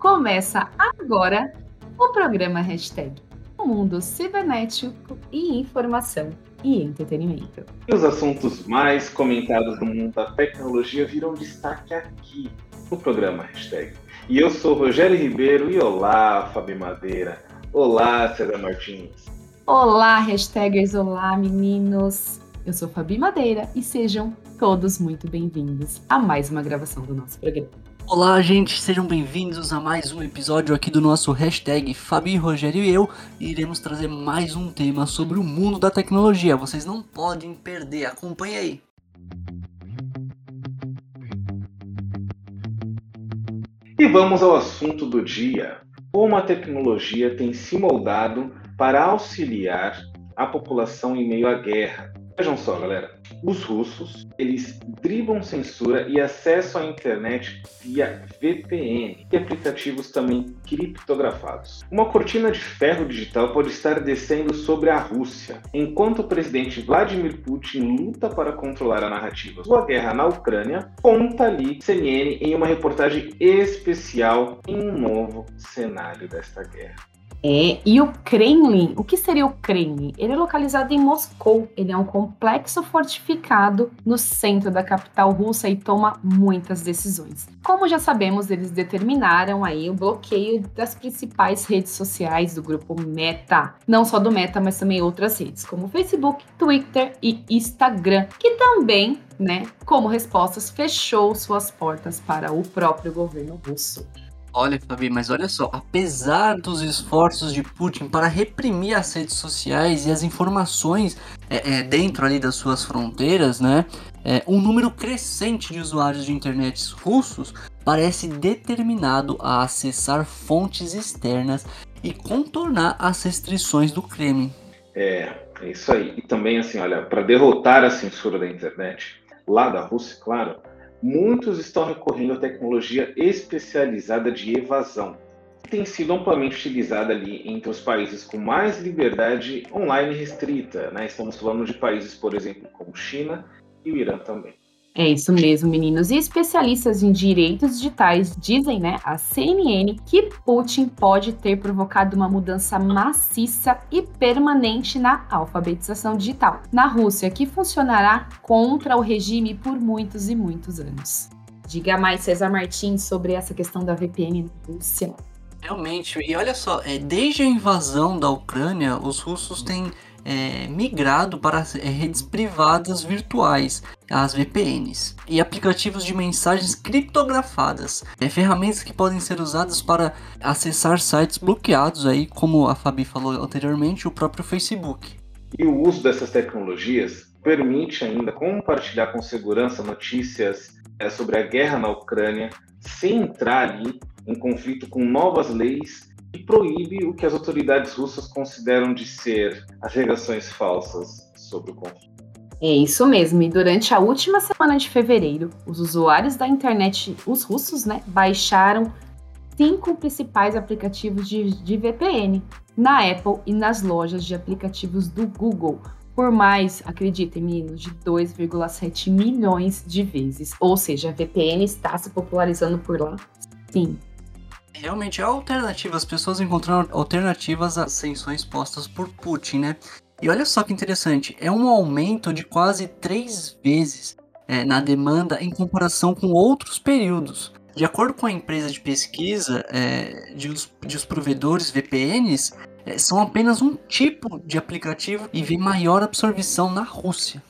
Começa agora o programa Hashtag o mundo cibernético e informação e entretenimento. E os assuntos mais comentados do mundo da tecnologia viram destaque aqui no programa Hashtag. E eu sou Rogério Ribeiro e olá, Fabi Madeira. Olá, César Martins. Olá, hashtagers, olá, meninos. Eu sou Fabi Madeira e sejam todos muito bem-vindos a mais uma gravação do nosso programa. Olá, gente, sejam bem-vindos a mais um episódio aqui do nosso hashtag Fabi, Rogério e eu. E iremos trazer mais um tema sobre o mundo da tecnologia. Vocês não podem perder, acompanhe aí. E vamos ao assunto do dia. Como a tecnologia tem se moldado para auxiliar a população em meio à guerra. Vejam só, galera. Os russos, eles driblam censura e acesso à internet via VPN e aplicativos também criptografados. Uma cortina de ferro digital pode estar descendo sobre a Rússia, enquanto o presidente Vladimir Putin luta para controlar a narrativa sua guerra na Ucrânia, conta ali CNN em uma reportagem especial em um novo cenário desta guerra. É, e o Kremlin, o que seria o Kremlin? Ele é localizado em Moscou. Ele é um complexo fortificado no centro da capital russa e toma muitas decisões. Como já sabemos, eles determinaram aí o bloqueio das principais redes sociais do grupo Meta. Não só do Meta, mas também outras redes, como Facebook, Twitter e Instagram, que também né, como respostas, fechou suas portas para o próprio governo russo. Olha, Fabi, mas olha só, apesar dos esforços de Putin para reprimir as redes sociais e as informações é, é, dentro ali das suas fronteiras, né? É, um número crescente de usuários de internet russos parece determinado a acessar fontes externas e contornar as restrições do Kremlin. É, é isso aí. E também, assim, olha, para derrotar a censura da internet, lá da Rússia, claro, muitos estão recorrendo à tecnologia especializada de evasão, que tem sido amplamente utilizada ali entre os países com mais liberdade online restrita. Né? Estamos falando de países, por exemplo, como China e o Irã também. É isso mesmo, meninos. E especialistas em direitos digitais dizem, né, a CNN, que Putin pode ter provocado uma mudança maciça e permanente na alfabetização digital na Rússia, que funcionará contra o regime por muitos e muitos anos. Diga mais, César Martins, sobre essa questão da VPN na Rússia. Realmente, e olha só, é, desde a invasão da Ucrânia, os russos têm é, migrado para é, redes privadas virtuais, as VPNs, e aplicativos de mensagens criptografadas, é, ferramentas que podem ser usadas para acessar sites bloqueados, aí, como a Fabi falou anteriormente, o próprio Facebook. E o uso dessas tecnologias permite ainda compartilhar com segurança notícias é, sobre a guerra na Ucrânia, sem entrar ali em conflito com novas leis e proíbe o que as autoridades russas consideram de ser alegações falsas sobre o conflito. É isso mesmo, e durante a última semana de fevereiro, os usuários da internet, os russos, né, baixaram cinco principais aplicativos de, de VPN na Apple e nas lojas de aplicativos do Google, por mais, acreditem, meninos, de 2,7 milhões de vezes. Ou seja, a VPN está se popularizando por lá, sim realmente é alternativa. As pessoas encontraram alternativas às sanções postas por Putin, né? E olha só que interessante, é um aumento de quase três vezes é, na demanda em comparação com outros períodos. De acordo com a empresa de pesquisa é, de, os, de os provedores VPNs, é, são apenas um tipo de aplicativo e vê maior absorção na Rússia.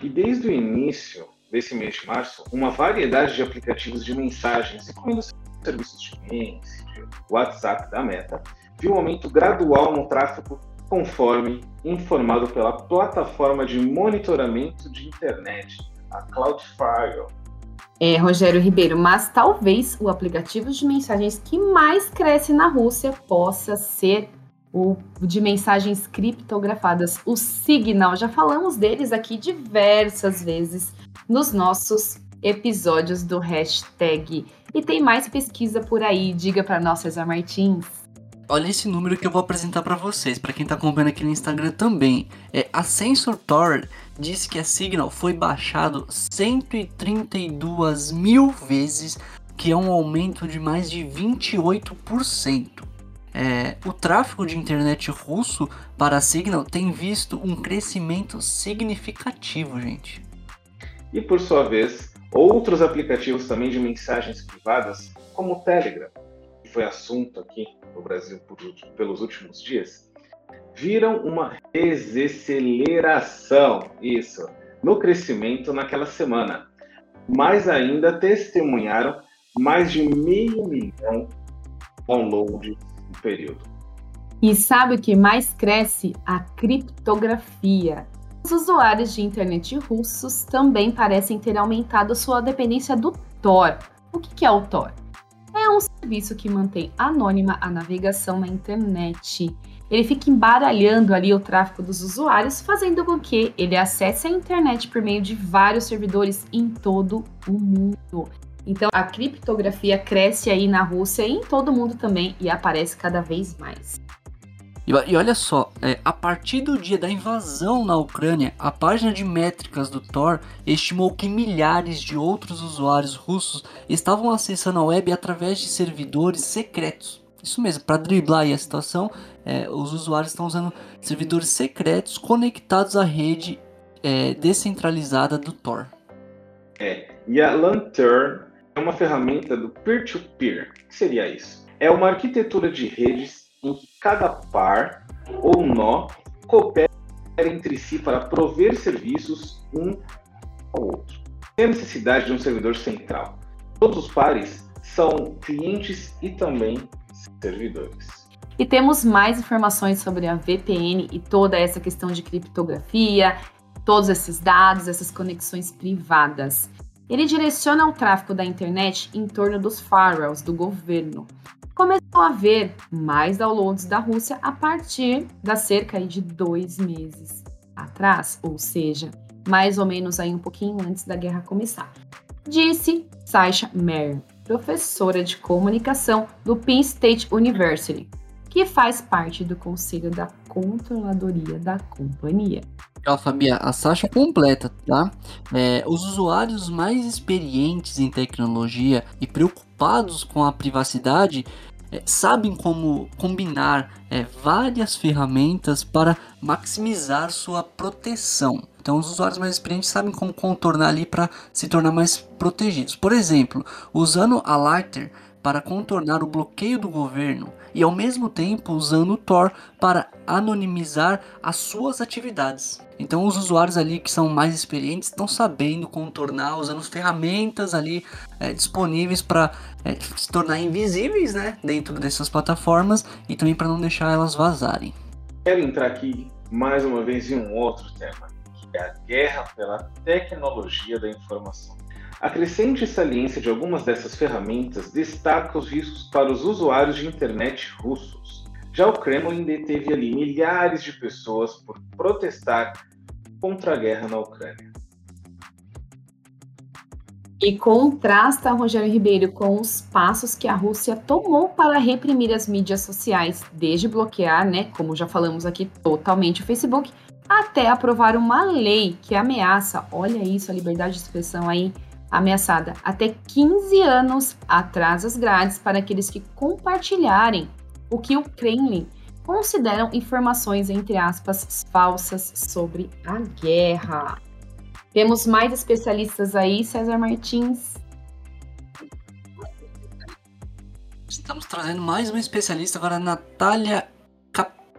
E desde o início desse mês de março, uma variedade de aplicativos de mensagens, incluindo serviços de Messenger, WhatsApp da Meta, viu um aumento gradual no tráfego conforme informado pela plataforma de monitoramento de internet, a Cloudflare. É, Rogério Ribeiro, mas talvez o aplicativo de mensagens que mais cresce na Rússia possa ser o de mensagens criptografadas, o Signal. Já falamos deles aqui diversas vezes nos nossos episódios do hashtag. E tem mais pesquisa por aí, diga para nós, César Martins. Olha esse número que eu vou apresentar para vocês, para quem está acompanhando aqui no Instagram também. É, a Sensor Tor disse que a Signal foi baixado 132 mil vezes, que é um aumento de mais de 28%. É, o tráfego de internet russo para a Signal tem visto um crescimento significativo, gente. E por sua vez, outros aplicativos também de mensagens privadas, como o Telegram, foi assunto aqui no Brasil por, pelos últimos dias, viram uma desaceleração, isso, no crescimento naquela semana. Mais ainda testemunharam mais de meio milhão downloads no período. E sabe o que mais cresce? A criptografia. Os usuários de internet russos também parecem ter aumentado sua dependência do Tor. O que é o Tor? Serviço que mantém anônima a navegação na internet. Ele fica embaralhando ali o tráfego dos usuários, fazendo com que ele acesse a internet por meio de vários servidores em todo o mundo. Então a criptografia cresce aí na Rússia e em todo o mundo também e aparece cada vez mais. E, olha só, é, a partir do dia da invasão na Ucrânia, a página de métricas do Tor estimou que milhares de outros usuários russos estavam acessando a web através de servidores secretos. Isso mesmo, para driblar a situação, é, os usuários estão usando servidores secretos conectados à rede é, descentralizada do Tor. É, e a Lantern é uma ferramenta do peer-to-peer. -peer. O que seria isso? É uma arquitetura de redes em que cada par ou nó coopera entre si para prover serviços um ao outro, sem a necessidade de um servidor central. Todos os pares são clientes e também servidores. E temos mais informações sobre a VPN e toda essa questão de criptografia, todos esses dados, essas conexões privadas. Ele direciona o tráfego da internet em torno dos firewalls do governo começou a haver mais downloads da Rússia a partir da cerca de dois meses atrás, ou seja, mais ou menos aí um pouquinho antes da guerra começar. Disse Sasha Mer, professora de comunicação do Penn State University, que faz parte do conselho da controladoria da companhia. Ó, Fabia, a Sasha completa, tá? É, os usuários mais experientes em tecnologia e preocupados com a privacidade é, sabem como combinar é, várias ferramentas para maximizar sua proteção. Então, os usuários mais experientes sabem como contornar ali para se tornar mais protegidos. Por exemplo, usando a Lighter para contornar o bloqueio do governo e ao mesmo tempo usando o Tor para anonimizar as suas atividades. Então os usuários ali que são mais experientes estão sabendo contornar, usando ferramentas ali é, disponíveis para é, se tornar invisíveis né, dentro dessas plataformas e também para não deixar elas vazarem. Quero entrar aqui mais uma vez em um outro tema, que é a guerra pela tecnologia da informação. A crescente saliência de algumas dessas ferramentas destaca os riscos para os usuários de internet russos. Já o Kremlin deteve ali milhares de pessoas por protestar contra a guerra na Ucrânia. E contrasta Rogério Ribeiro com os passos que a Rússia tomou para reprimir as mídias sociais, desde bloquear, né, como já falamos aqui, totalmente o Facebook, até aprovar uma lei que ameaça, olha isso, a liberdade de expressão aí, ameaçada até 15 anos atrás as grades para aqueles que compartilharem o que o Kremlin consideram informações, entre aspas, falsas sobre a guerra. Temos mais especialistas aí, César Martins. Estamos trazendo mais uma especialista agora, Natália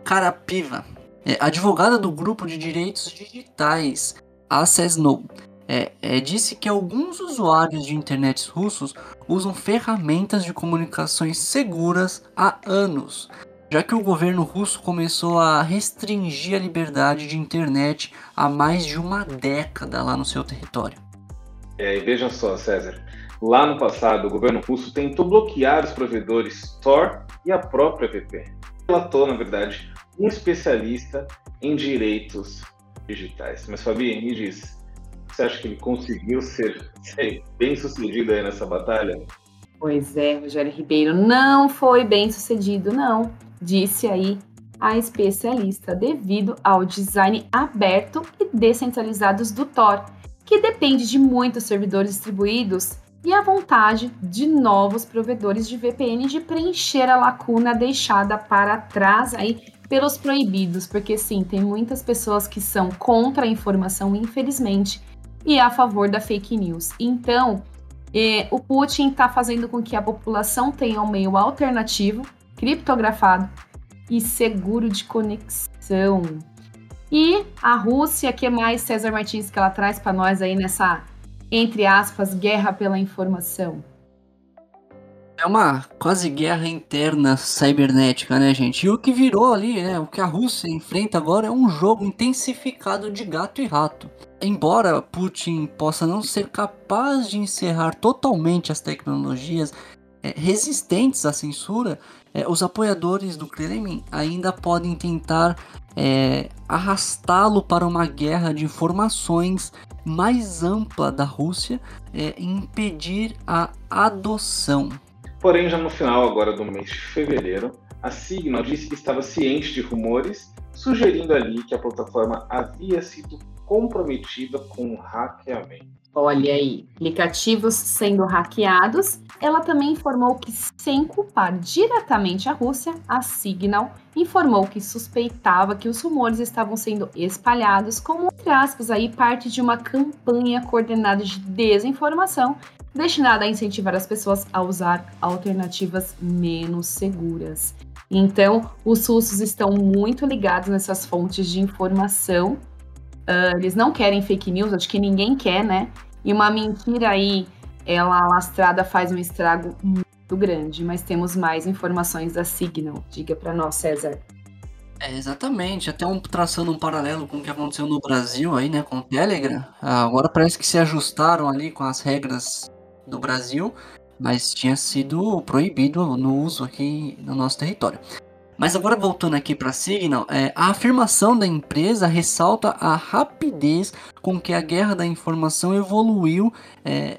Carapiva, é, advogada do grupo de direitos digitais Access No é, é, disse que alguns usuários de internet russos usam ferramentas de comunicações seguras há anos, já que o governo russo começou a restringir a liberdade de internet há mais de uma década lá no seu território. É, e veja só, César, lá no passado o governo russo tentou bloquear os provedores Tor e a própria VPN. Relatou, na verdade, um especialista em direitos digitais. Mas Fabi, me diz, você acha que ele conseguiu ser, ser bem sucedido aí nessa batalha? Pois é, Rogério Ribeiro não foi bem sucedido, não, disse aí a especialista, devido ao design aberto e descentralizados do Tor, que depende de muitos servidores distribuídos e a vontade de novos provedores de VPN de preencher a lacuna deixada para trás aí pelos proibidos, porque sim, tem muitas pessoas que são contra a informação, infelizmente, e a favor da fake news. Então, eh, o Putin está fazendo com que a população tenha um meio alternativo, criptografado e seguro de conexão. E a Rússia, que mais César Martins que ela traz para nós aí nessa entre aspas, guerra pela informação? É uma quase guerra interna cibernética, né, gente? E o que virou ali, né? O que a Rússia enfrenta agora é um jogo intensificado de gato e rato. Embora Putin possa não ser capaz de encerrar totalmente as tecnologias é, resistentes à censura, é, os apoiadores do Kremlin ainda podem tentar é, arrastá-lo para uma guerra de informações mais ampla da Rússia é impedir a adoção. Porém, já no final agora do mês de fevereiro, a Signal disse que estava ciente de rumores, sugerindo ali que a plataforma havia sido comprometida com hackeamento. Olha aí, aplicativos sendo hackeados. Ela também informou que, sem culpar diretamente a Rússia, a Signal informou que suspeitava que os rumores estavam sendo espalhados como, entre aspas, aí, parte de uma campanha coordenada de desinformação destinada a incentivar as pessoas a usar alternativas menos seguras. Então, os russos estão muito ligados nessas fontes de informação. Uh, eles não querem fake news, acho que ninguém quer, né? E uma mentira aí, ela lastrada faz um estrago muito grande. Mas temos mais informações da Signal. Diga para nós, César. É, exatamente, até um, traçando um paralelo com o que aconteceu no Brasil aí, né, com o Telegram. Agora parece que se ajustaram ali com as regras do Brasil, mas tinha sido proibido no uso aqui no nosso território. Mas agora voltando aqui para Signal, é, a afirmação da empresa ressalta a rapidez com que a guerra da informação evoluiu é,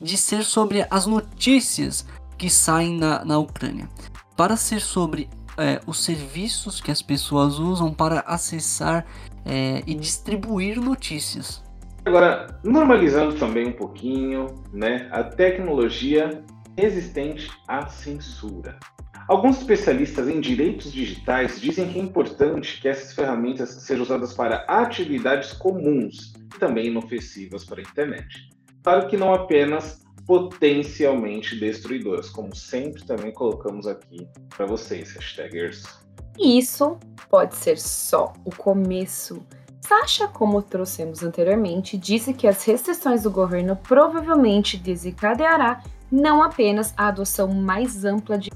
de ser sobre as notícias que saem na, na Ucrânia, para ser sobre é, os serviços que as pessoas usam para acessar é, e distribuir notícias. Agora, normalizando também um pouquinho, né, a tecnologia resistente à censura. Alguns especialistas em direitos digitais dizem que é importante que essas ferramentas sejam usadas para atividades comuns e também inofensivas para a internet. Claro que não apenas potencialmente destruidoras, como sempre também colocamos aqui para vocês, hashtagers. Isso pode ser só o começo. Sasha, como trouxemos anteriormente, disse que as restrições do governo provavelmente desencadeará não apenas a adoção mais ampla de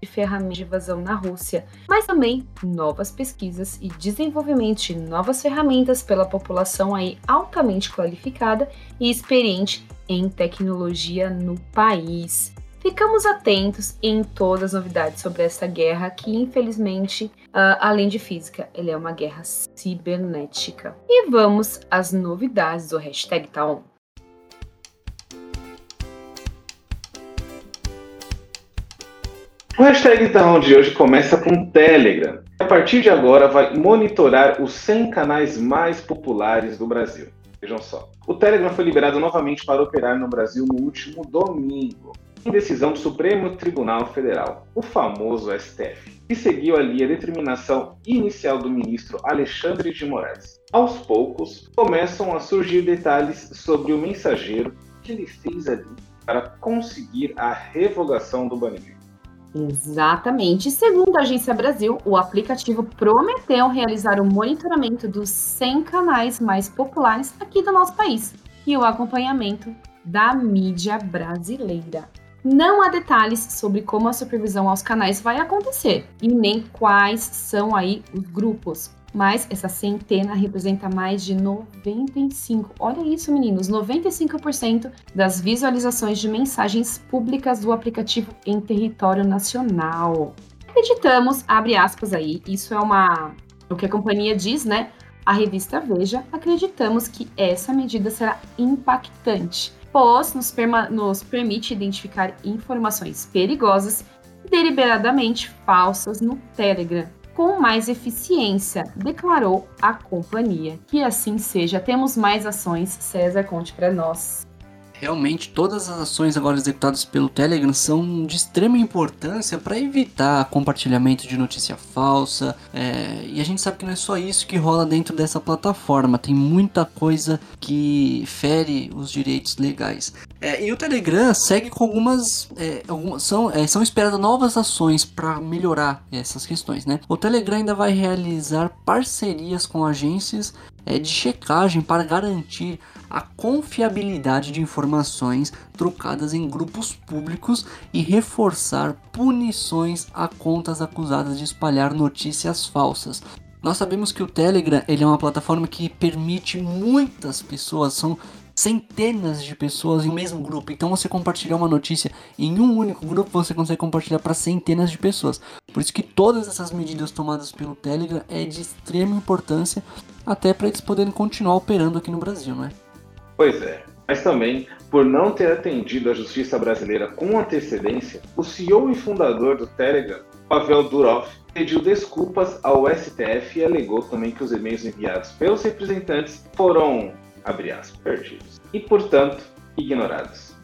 de ferramentas de evasão na Rússia, mas também novas pesquisas e desenvolvimento de novas ferramentas pela população aí altamente qualificada e experiente em tecnologia no país. Ficamos atentos em todas as novidades sobre essa guerra, que infelizmente, uh, além de física, ele é uma guerra cibernética. E vamos às novidades do hashtag Taon. O hashtag então de hoje começa com o Telegram. A partir de agora vai monitorar os 100 canais mais populares do Brasil. Vejam só. O Telegram foi liberado novamente para operar no Brasil no último domingo, em decisão do Supremo Tribunal Federal, o famoso STF, que seguiu ali a determinação inicial do ministro Alexandre de Moraes. Aos poucos, começam a surgir detalhes sobre o mensageiro que ele fez ali para conseguir a revogação do banimento. Exatamente. Segundo a Agência Brasil, o aplicativo prometeu realizar o monitoramento dos 100 canais mais populares aqui do nosso país e o acompanhamento da mídia brasileira. Não há detalhes sobre como a supervisão aos canais vai acontecer e nem quais são aí os grupos mas essa centena representa mais de 95, olha isso meninos, 95% das visualizações de mensagens públicas do aplicativo em território nacional. Acreditamos, abre aspas aí, isso é uma o que a companhia diz, né? A revista Veja, acreditamos que essa medida será impactante, pois nos, nos permite identificar informações perigosas deliberadamente falsas no Telegram, com mais eficiência, declarou a companhia. Que assim seja, temos mais ações. César, conte para nós. Realmente, todas as ações agora executadas pelo Telegram são de extrema importância para evitar compartilhamento de notícia falsa. É, e a gente sabe que não é só isso que rola dentro dessa plataforma, tem muita coisa que fere os direitos legais. É, e o Telegram segue com algumas. É, algumas são, é, são esperadas novas ações para melhorar essas questões. Né? O Telegram ainda vai realizar parcerias com agências de checagem para garantir a confiabilidade de informações trocadas em grupos públicos e reforçar punições a contas acusadas de espalhar notícias falsas. Nós sabemos que o Telegram ele é uma plataforma que permite muitas pessoas, são centenas de pessoas em um mesmo grupo. Então você compartilhar uma notícia em um único grupo, você consegue compartilhar para centenas de pessoas. Por isso que todas essas medidas tomadas pelo Telegram é de extrema importância, até para eles poderem continuar operando aqui no Brasil, não é? Pois é. Mas também, por não ter atendido a justiça brasileira com antecedência, o CEO e fundador do Telegram, Pavel Durov, pediu desculpas ao STF e alegou também que os e-mails enviados pelos representantes foram abre aspas, perdidos, e, portanto, ignorados.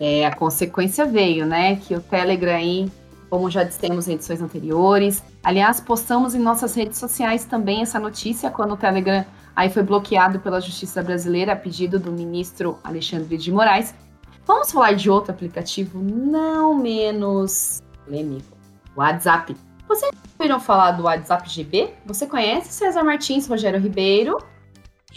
É, a consequência veio, né? Que o Telegram aí, como já dissemos em edições anteriores, aliás, postamos em nossas redes sociais também essa notícia quando o Telegram aí foi bloqueado pela Justiça Brasileira a pedido do ministro Alexandre de Moraes. Vamos falar de outro aplicativo não menos polêmico, WhatsApp. Vocês ouviram falar do WhatsApp GB? Você conhece César Martins, Rogério Ribeiro?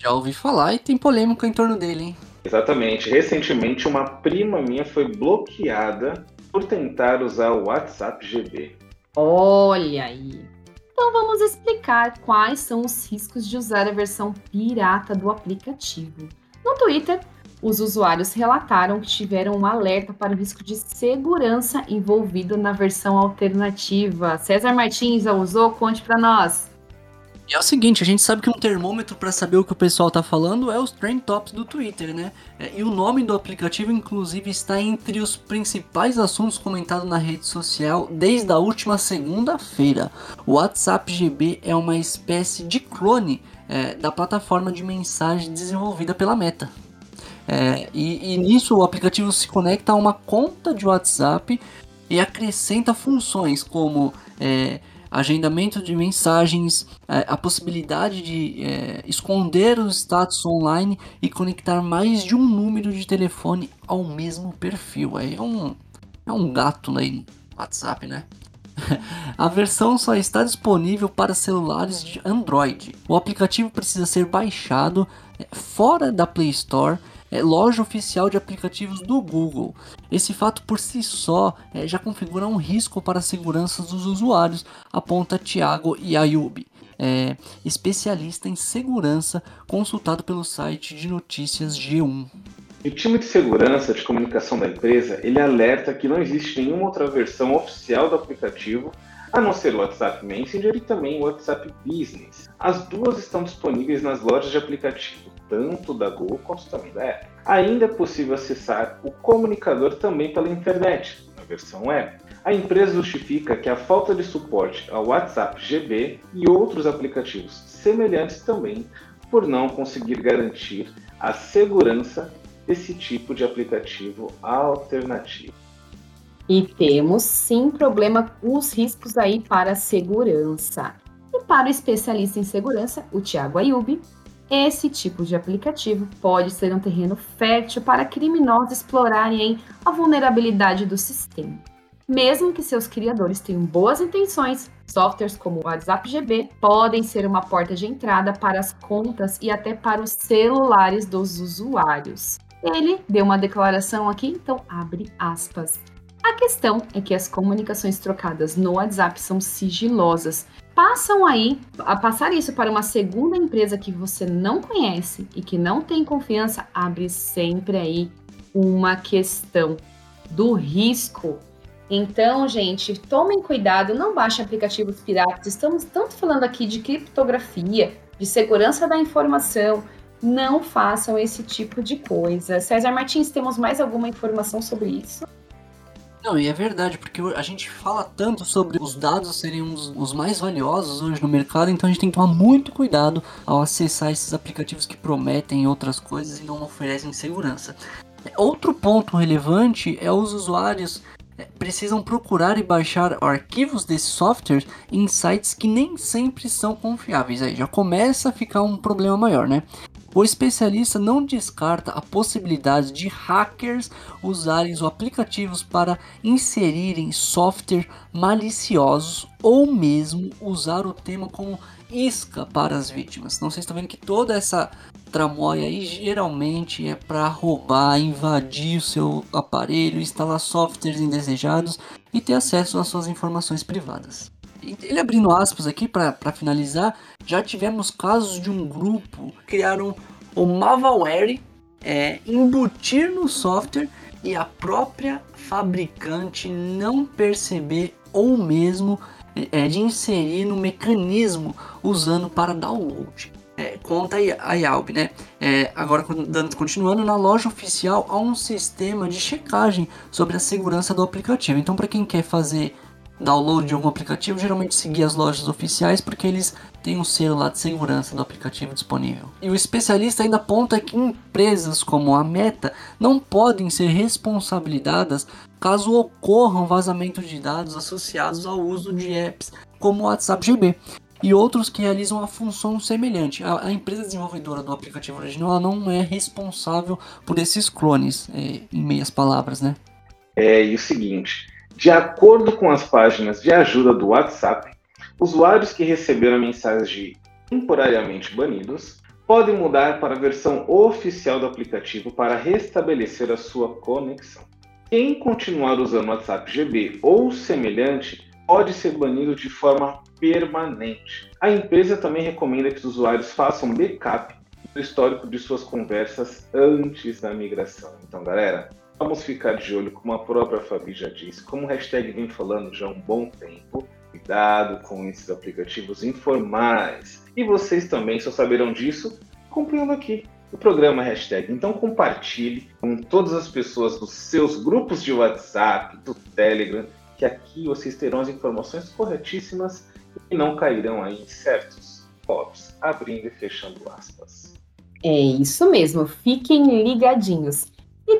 Já ouvi falar e tem polêmica em torno dele, hein? Exatamente. Recentemente, uma prima minha foi bloqueada por tentar usar o WhatsApp GB. Olha aí. Então vamos explicar quais são os riscos de usar a versão pirata do aplicativo. No Twitter, os usuários relataram que tiveram um alerta para o risco de segurança envolvido na versão alternativa. César Martins já usou? Conte para nós. É o seguinte, a gente sabe que um termômetro para saber o que o pessoal tá falando é os Trend Tops do Twitter, né? É, e o nome do aplicativo, inclusive, está entre os principais assuntos comentados na rede social desde a última segunda-feira. O WhatsApp GB é uma espécie de clone é, da plataforma de mensagem desenvolvida pela Meta. É, e, e nisso o aplicativo se conecta a uma conta de WhatsApp e acrescenta funções como é, agendamento de mensagens, é, a possibilidade de é, esconder os status online e conectar mais de um número de telefone ao mesmo perfil. É um, é um gato aí no WhatsApp, né? A versão só está disponível para celulares de Android. O aplicativo precisa ser baixado é, fora da Play Store é, loja oficial de aplicativos do Google. Esse fato por si só é, já configura um risco para a segurança dos usuários, aponta Thiago Ayub, é, especialista em segurança, consultado pelo site de notícias G1. O time de segurança de comunicação da empresa ele alerta que não existe nenhuma outra versão oficial do aplicativo a não ser o WhatsApp Messenger e também o WhatsApp Business. As duas estão disponíveis nas lojas de aplicativo, tanto da Google quanto também da Apple. Ainda é possível acessar o comunicador também pela internet, na versão web. A empresa justifica que a falta de suporte ao WhatsApp GB e outros aplicativos semelhantes também por não conseguir garantir a segurança desse tipo de aplicativo alternativo. E temos sim problema com os riscos aí para a segurança. E para o especialista em segurança, o Tiago Ayub, esse tipo de aplicativo pode ser um terreno fértil para criminosos explorarem a vulnerabilidade do sistema. Mesmo que seus criadores tenham boas intenções, softwares como o WhatsApp GB podem ser uma porta de entrada para as contas e até para os celulares dos usuários. Ele deu uma declaração aqui, então abre aspas. A questão é que as comunicações trocadas no WhatsApp são sigilosas. Passam aí, a passar isso para uma segunda empresa que você não conhece e que não tem confiança, abre sempre aí uma questão do risco. Então, gente, tomem cuidado, não baixem aplicativos piratas. Estamos tanto falando aqui de criptografia, de segurança da informação. Não façam esse tipo de coisa. César Martins, temos mais alguma informação sobre isso? Não, e é verdade, porque a gente fala tanto sobre os dados serem os, os mais valiosos hoje no mercado, então a gente tem que tomar muito cuidado ao acessar esses aplicativos que prometem outras coisas e não oferecem segurança. Outro ponto relevante é os usuários é, precisam procurar e baixar arquivos desses softwares em sites que nem sempre são confiáveis. Aí já começa a ficar um problema maior, né? O especialista não descarta a possibilidade de hackers usarem os aplicativos para inserirem software maliciosos ou mesmo usar o tema como isca para as vítimas. Não sei se estão vendo que toda essa tramóia aí geralmente é para roubar, invadir o seu aparelho, instalar softwares indesejados e ter acesso às suas informações privadas. Ele abrindo aspas aqui para finalizar, já tivemos casos de um grupo criaram o malware, é, embutir no software e a própria fabricante não perceber ou mesmo é, de inserir no mecanismo usando para download. É, conta a Yalb, né? É, agora, continuando, na loja oficial há um sistema de checagem sobre a segurança do aplicativo. Então, para quem quer fazer download de algum aplicativo, geralmente seguir as lojas oficiais porque eles têm um selo lá de segurança do aplicativo disponível. E o especialista ainda aponta que empresas como a Meta não podem ser responsabilizadas caso ocorram vazamento de dados associados ao uso de apps como o WhatsApp GB e outros que realizam a função semelhante. A, a empresa desenvolvedora do aplicativo original não é responsável por esses clones, é, em meias palavras, né? É, e o seguinte, de acordo com as páginas de ajuda do WhatsApp, usuários que receberam mensagens de temporariamente banidos podem mudar para a versão oficial do aplicativo para restabelecer a sua conexão. Quem continuar usando o WhatsApp GB ou semelhante pode ser banido de forma permanente. A empresa também recomenda que os usuários façam backup do histórico de suas conversas antes da migração. Então, galera, vamos ficar de olho, como a própria Fabi já disse, como o hashtag vem falando já há um bom tempo. Cuidado com esses aplicativos informais. E vocês também só saberão disso acompanhando aqui o programa hashtag. Então compartilhe com todas as pessoas dos seus grupos de WhatsApp, do Telegram, que aqui vocês terão as informações corretíssimas e não cairão aí em certos pops, abrindo e fechando aspas. É isso mesmo, fiquem ligadinhos.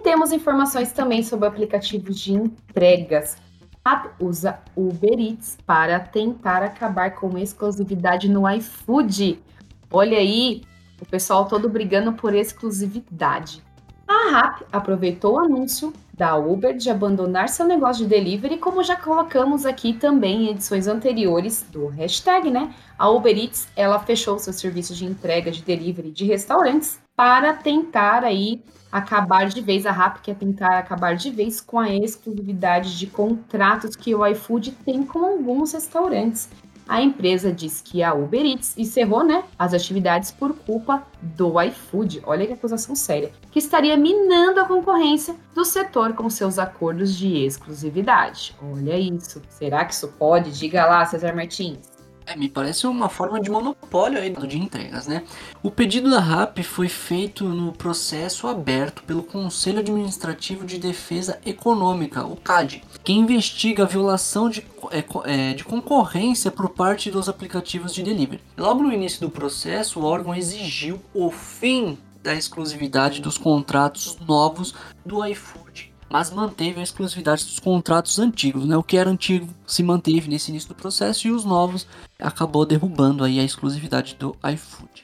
Temos informações também sobre aplicativos de entregas. App usa Uber Eats para tentar acabar com exclusividade no iFood. Olha aí, o pessoal todo brigando por exclusividade. A RAP aproveitou o anúncio da Uber de abandonar seu negócio de delivery, como já colocamos aqui também em edições anteriores do hashtag, né? A Uber Eats, ela fechou seu serviço de entrega de delivery de restaurantes para tentar aí acabar de vez, a RAP quer tentar acabar de vez com a exclusividade de contratos que o iFood tem com alguns restaurantes a empresa diz que a Uber Eats encerrou né, as atividades por culpa do iFood, olha que acusação séria, que estaria minando a concorrência do setor com seus acordos de exclusividade. Olha isso. Será que isso pode? Diga lá, Cesar Martins. É, me parece uma forma de monopólio aí de entregas, né? O pedido da RAP foi feito no processo aberto pelo Conselho Administrativo de Defesa Econômica, o CAD, que investiga a violação de, é, é, de concorrência por parte dos aplicativos de delivery. Logo no início do processo, o órgão exigiu o fim da exclusividade dos contratos novos do iFood mas manteve a exclusividade dos contratos antigos, né? O que era antigo se manteve nesse início do processo e os novos acabou derrubando aí a exclusividade do iFood.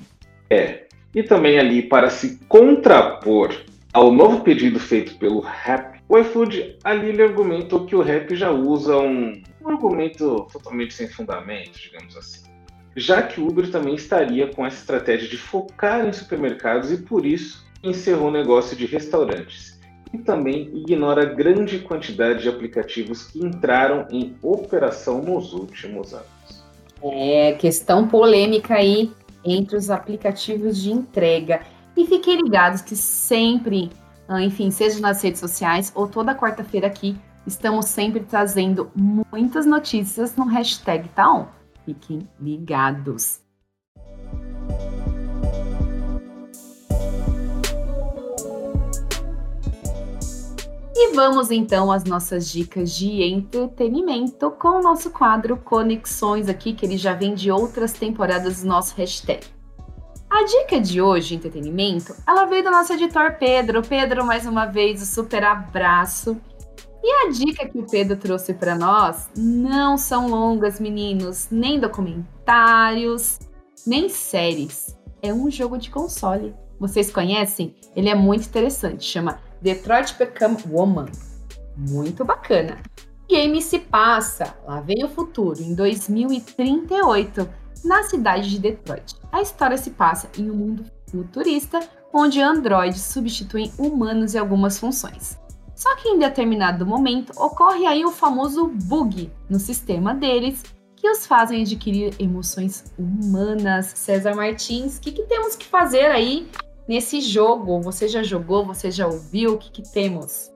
É, e também ali para se contrapor ao novo pedido feito pelo Rap, o iFood ali ele argumentou que o Rap já usa um, um argumento totalmente sem fundamento, digamos assim. Já que o Uber também estaria com essa estratégia de focar em supermercados e por isso encerrou o negócio de restaurantes e também ignora grande quantidade de aplicativos que entraram em operação nos últimos anos. É, questão polêmica aí entre os aplicativos de entrega. E fiquem ligados que sempre, ah, enfim, seja nas redes sociais ou toda quarta-feira aqui, estamos sempre trazendo muitas notícias no hashtag Taon. Fiquem ligados. E vamos então às nossas dicas de entretenimento com o nosso quadro Conexões aqui, que ele já vem de outras temporadas do nosso hashtag. A dica de hoje, entretenimento, ela veio do nosso editor Pedro. Pedro, mais uma vez, o super abraço. E a dica que o Pedro trouxe para nós não são longas, meninos, nem documentários, nem séries. É um jogo de console. Vocês conhecem? Ele é muito interessante, chama Detroit Become Woman. Muito bacana. O game se passa, lá vem o futuro, em 2038, na cidade de Detroit. A história se passa em um mundo futurista, onde androides substituem humanos em algumas funções. Só que em determinado momento ocorre aí o famoso bug no sistema deles que os fazem adquirir emoções humanas. César Martins, o que, que, temos que fazer aí nesse jogo? Você já jogou? Você já ouviu? O que, que temos?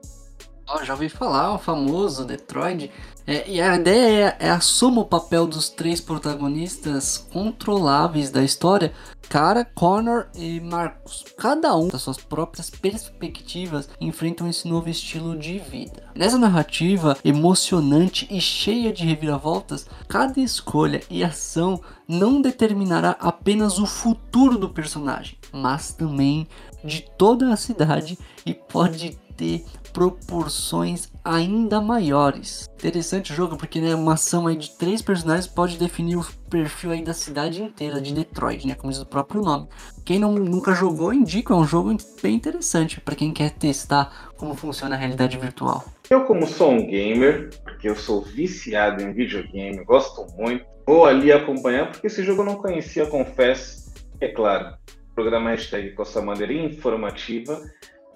Oh, já ouvi falar, o famoso Detroit. É, e a ideia é, é assuma o papel dos três protagonistas controláveis da história Cara, Connor e Marcos, cada um das suas próprias perspectivas, enfrentam esse novo estilo de vida. Nessa narrativa emocionante e cheia de reviravoltas, cada escolha e ação não determinará apenas o futuro do personagem, mas também de toda a cidade e pode ter proporções ainda maiores. Interessante o jogo porque né, uma ação aí de três personagens pode definir o perfil aí da cidade inteira de Detroit, né, como diz o próprio nome. Quem não, nunca jogou, indico, é um jogo bem interessante para quem quer testar como funciona a realidade virtual. Eu como sou um gamer, porque eu sou viciado em videogame, gosto muito, vou ali acompanhar porque esse jogo eu não conhecia, confesso. É claro, programa hashtag com essa maneira informativa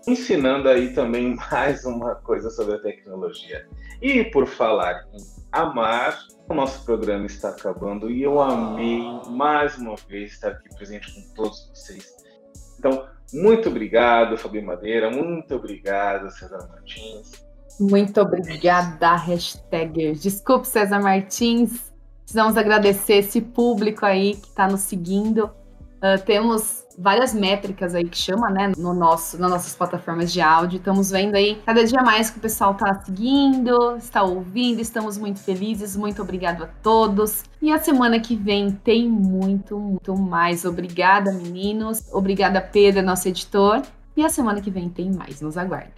ensinando aí também mais uma coisa sobre a tecnologia. E por falar em amar, o nosso programa está acabando e eu amei mais uma vez estar aqui presente com todos vocês. Então, muito obrigado, Fabi Madeira, muito obrigado, César Martins. Muito obrigada, hashtag. Desculpe, César Martins. Precisamos agradecer esse público aí que está nos seguindo. Uh, temos várias métricas aí que chama, né, no nosso, nas nossas plataformas de áudio. Estamos vendo aí cada dia mais que o pessoal está seguindo, está ouvindo, estamos muito felizes. Muito obrigado a todos. E a semana que vem tem muito, muito mais. Obrigada, meninos. Obrigada, Pedro, nosso editor. E a semana que vem tem mais. Nos aguarde.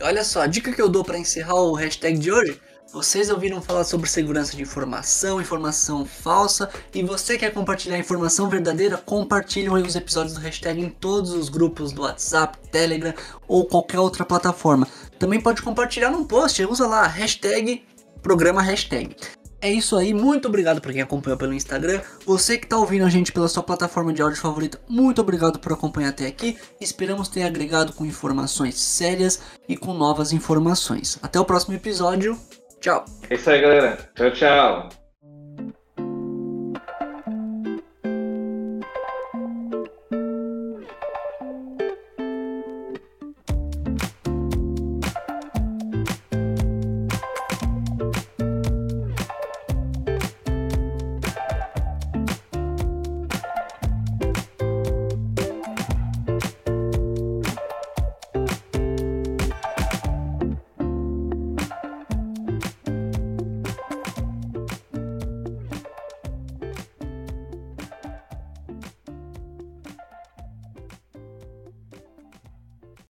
Olha só, a dica que eu dou para encerrar o hashtag de hoje vocês ouviram falar sobre segurança de informação, informação falsa, e você quer compartilhar informação verdadeira? Compartilhe os episódios do hashtag em todos os grupos do WhatsApp, Telegram ou qualquer outra plataforma. Também pode compartilhar num post, usa lá hashtag programa hashtag. É isso aí, muito obrigado para quem acompanhou pelo Instagram. Você que está ouvindo a gente pela sua plataforma de áudio favorita, muito obrigado por acompanhar até aqui. Esperamos ter agregado com informações sérias e com novas informações. Até o próximo episódio. Tchau. É isso aí, galera. Tchau, tchau.